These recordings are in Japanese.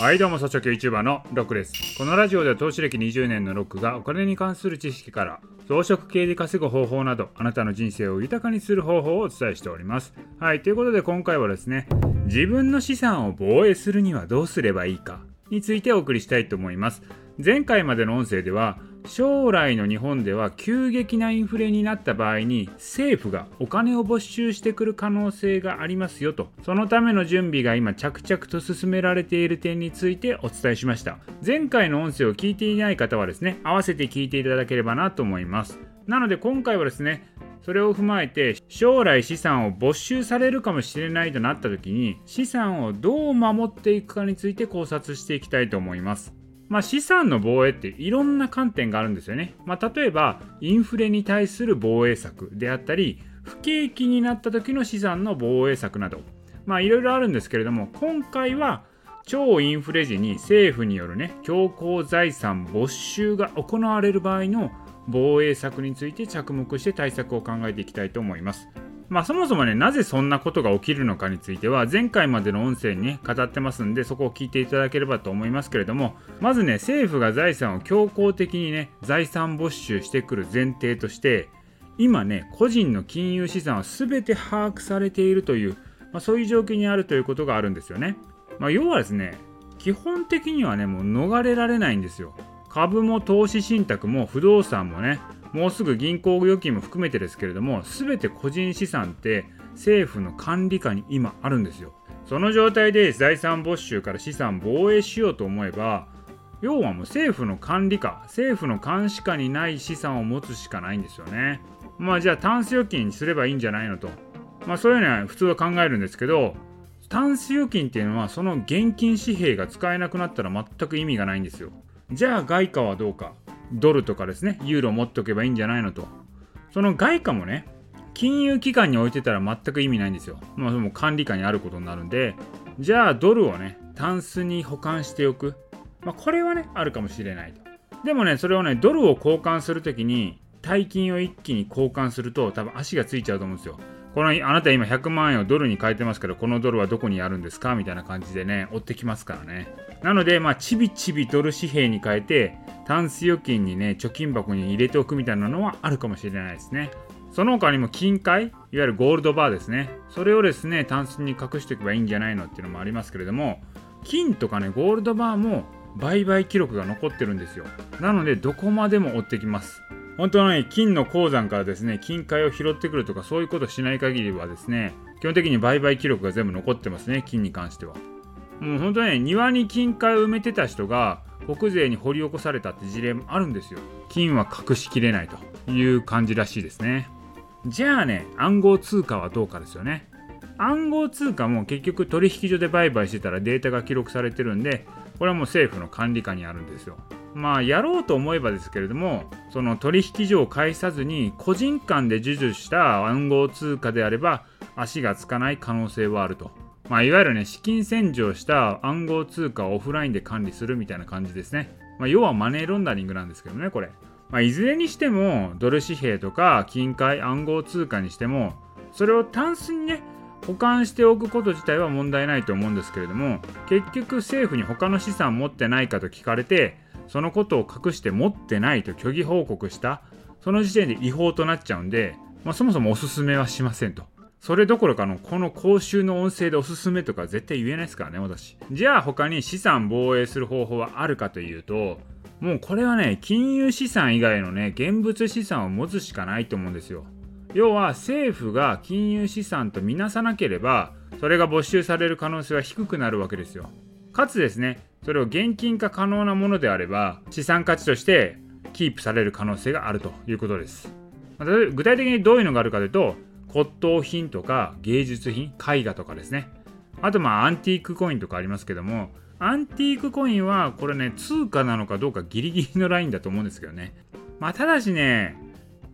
はいどうも、社長 YouTuber のロックです。このラジオでは投資歴20年のロックがお金に関する知識から装飾系で稼ぐ方法などあなたの人生を豊かにする方法をお伝えしております。はい、ということで今回はですね、自分の資産を防衛するにはどうすればいいかについてお送りしたいと思います。前回までの音声では将来の日本では急激なインフレになった場合に政府がお金を没収してくる可能性がありますよと。そのための準備が今着々と進められている点についてお伝えしました。前回の音声を聞いていない方はですね合わせて聞いていただければなと思います。なので今回はですねそれを踏まえて将来資産を没収されるかもしれないとなった時に資産をどう守っていくかについて考察していきたいと思います。まあ、資産の防衛っていろんな観点があるんですよね。まあ、例えば、インフレに対する防衛策であったり、不景気になった時の資産の防衛策など、まあ、いろいろあるんですけれども、今回は、超インフレ時に政府によるね、強行財産没収が行われる場合の防衛策について着目して対策を考えていきたいと思います。まあそもそもね、なぜそんなことが起きるのかについては、前回までの音声にね、語ってますんで、そこを聞いていただければと思いますけれども、まずね、政府が財産を強行的にね、財産没収してくる前提として、今ね、個人の金融資産は全て把握されているという、まあ、そういう状況にあるということがあるんですよね。まあ、要はですね、基本的にはね、もう逃れられないんですよ。株も投資信託も不動産もね、もうすぐ銀行預金も含めてですけれども全て個人資産って政府の管理下に今あるんですよ。その状態で財産没収から資産防衛しようと思えば要はもう政府の管理下政府の監視下にない資産を持つしかないんですよね。まあじゃあタンス預金にすればいいんじゃないのと。まあそういうのは普通は考えるんですけどタンス預金っていうのはその現金紙幣が使えなくなったら全く意味がないんですよ。じゃあ外貨はどうか。ドルとかですね、ユーロ持っておけばいいんじゃないのと。その外貨もね、金融機関に置いてたら全く意味ないんですよ。まあ、もう管理下にあることになるんで、じゃあドルをね、タンスに保管しておく。まあ、これはね、あるかもしれないと。でもね、それをね、ドルを交換するときに、大金を一気に交換すると、多分足がついちゃうと思うんですよ。このあなた今100万円をドルに変えてますけど、このドルはどこにあるんですか？みたいな感じでね、追ってきますからね。なので、まあ、ちびちびドル紙幣に変えて、タンス預金にね、貯金箱に入れておくみたいなのはあるかもしれないですね。その他にも金塊、いわゆるゴールドバーですね。それをですね、タンスに隠しておけばいいんじゃないのっていうのもありますけれども、金とかね、ゴールドバーも売買記録が残ってるんですよ。なので、どこまでも追ってきます。本当はね、金の鉱山からですね、金塊を拾ってくるとか、そういうことしない限りはですね、基本的に売買記録が全部残ってますね、金に関しては。もう本当ね、庭に金塊を埋めてた人が、国税に掘り起こされたって事例もあるんですよ。金は隠しきれないという感じらしいですね。じゃあね、暗号通貨はどうかですよね。暗号通貨も結局取引所で売買してたらデータが記録されてるんで、これはもう政府の管理下にあるんですよ。まあやろうと思えばですけれどもその取引所を介さずに個人間で授受した暗号通貨であれば足がつかない可能性はあると。まあ、いわゆるね、資金洗浄した暗号通貨をオフラインで管理するみたいな感じですね。まあ、要はマネーロンダリングなんですけどね、これ。まあ、いずれにしても、ドル紙幣とか金塊暗号通貨にしても、それをタンスにね、保管しておくこと自体は問題ないと思うんですけれども、結局政府に他の資産持ってないかと聞かれて、そのことを隠して持ってないと虚偽報告したその時点で違法となっちゃうんで、まあ、そもそもおすすめはしませんと。それどころかのこの講習の音声でおすすめとか絶対言えないですからね、私。じゃあ他に資産防衛する方法はあるかというと、もうこれはね、金融資産以外のね、現物資産を持つしかないと思うんですよ。要は政府が金融資産とみなさなければ、それが没収される可能性は低くなるわけですよ。かつですね、それを現金化可能なものであれば資産価値としてキープされる可能性があるということです。具体的にどういうのがあるかというと骨董品とか芸術品絵画とかですねあとまあアンティークコインとかありますけどもアンティークコインはこれね通貨なのかどうかギリギリのラインだと思うんですけどねまあただしね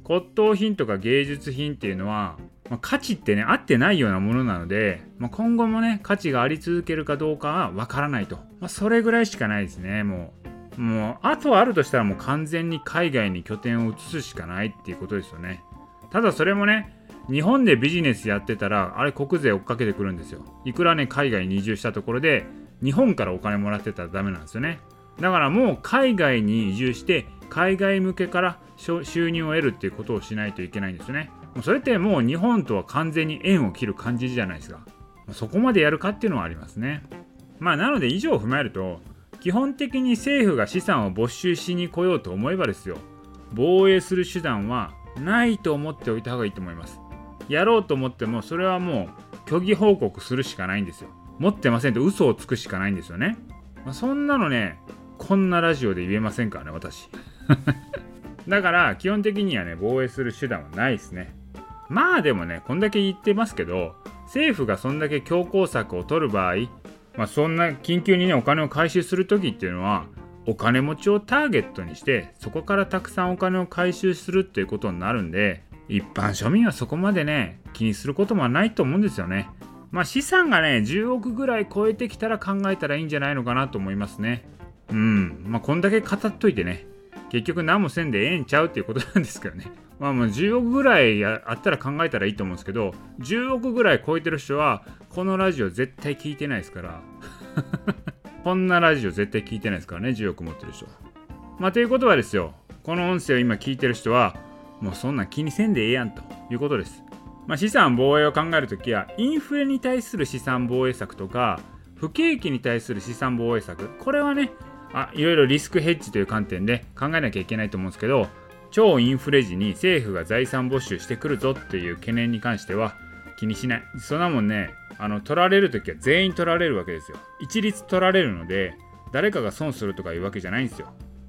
骨董品とか芸術品っていうのはまあ、価値ってね、合ってないようなものなので、まあ、今後もね、価値があり続けるかどうかはわからないと。まあ、それぐらいしかないですね、もう。もう、あとあるとしたらもう完全に海外に拠点を移すしかないっていうことですよね。ただそれもね、日本でビジネスやってたら、あれ国税追っかけてくるんですよ。いくらね、海外に移住したところで、日本からお金もらってたらダメなんですよね。だからもう海外に移住して海外向けから収入を得るっていうことをしないといけないんですよね。それってもう日本とは完全に縁を切る感じじゃないですか。そこまでやるかっていうのはありますね。まあなので以上を踏まえると基本的に政府が資産を没収しに来ようと思えばですよ。防衛する手段はないと思っておいた方がいいと思います。やろうと思ってもそれはもう虚偽報告するしかないんですよ。持ってませんと嘘をつくしかないんですよね、まあ、そんなのねこんなラジオで言えませんからね私。だから基本的にはね防衛する手段はないですね。まあでもねこんだけ言ってますけど政府がそんだけ強硬策を取る場合まあ、そんな緊急にねお金を回収する時っていうのはお金持ちをターゲットにしてそこからたくさんお金を回収するっていうことになるんで一般庶民はそこまでね気にすることもないと思うんですよね。まあ資産がね10億ぐらい超えてきたら考えたらいいんじゃないのかなと思いますね。うん。まあこんだけ語っといてね結局何もせんでええんちゃうっていうことなんですけどね。まあもう10億ぐらいあったら考えたらいいと思うんですけど10億ぐらい超えてる人はこのラジオ絶対聞いてないですから。こんなラジオ絶対聞いてないですからね10億持ってる人。まあということはですよこの音声を今聞いてる人はもうそんな気にせんでええやんということです。まあ、資産防衛を考えるときはインフレに対する資産防衛策とか不景気に対する資産防衛策これはねあいろいろリスクヘッジという観点で考えなきゃいけないと思うんですけど超インフレ時に政府が財産没収してくるぞっていう懸念に関しては気にしない。そんなもんねあの取られる時は全員取られるわけですよ。一律取られるので誰かが損するとかいうわけじゃないんですよ。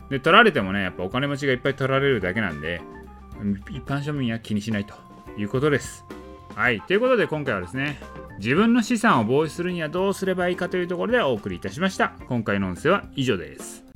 で取られてもねやっぱお金持ちがいっぱい取られるだけなんで一般庶民は気にしないということです。はい。ということで今回はですね自分の資産を防止するにはどうすればいいかというところでお送りいたしました。今回の音声は以上です。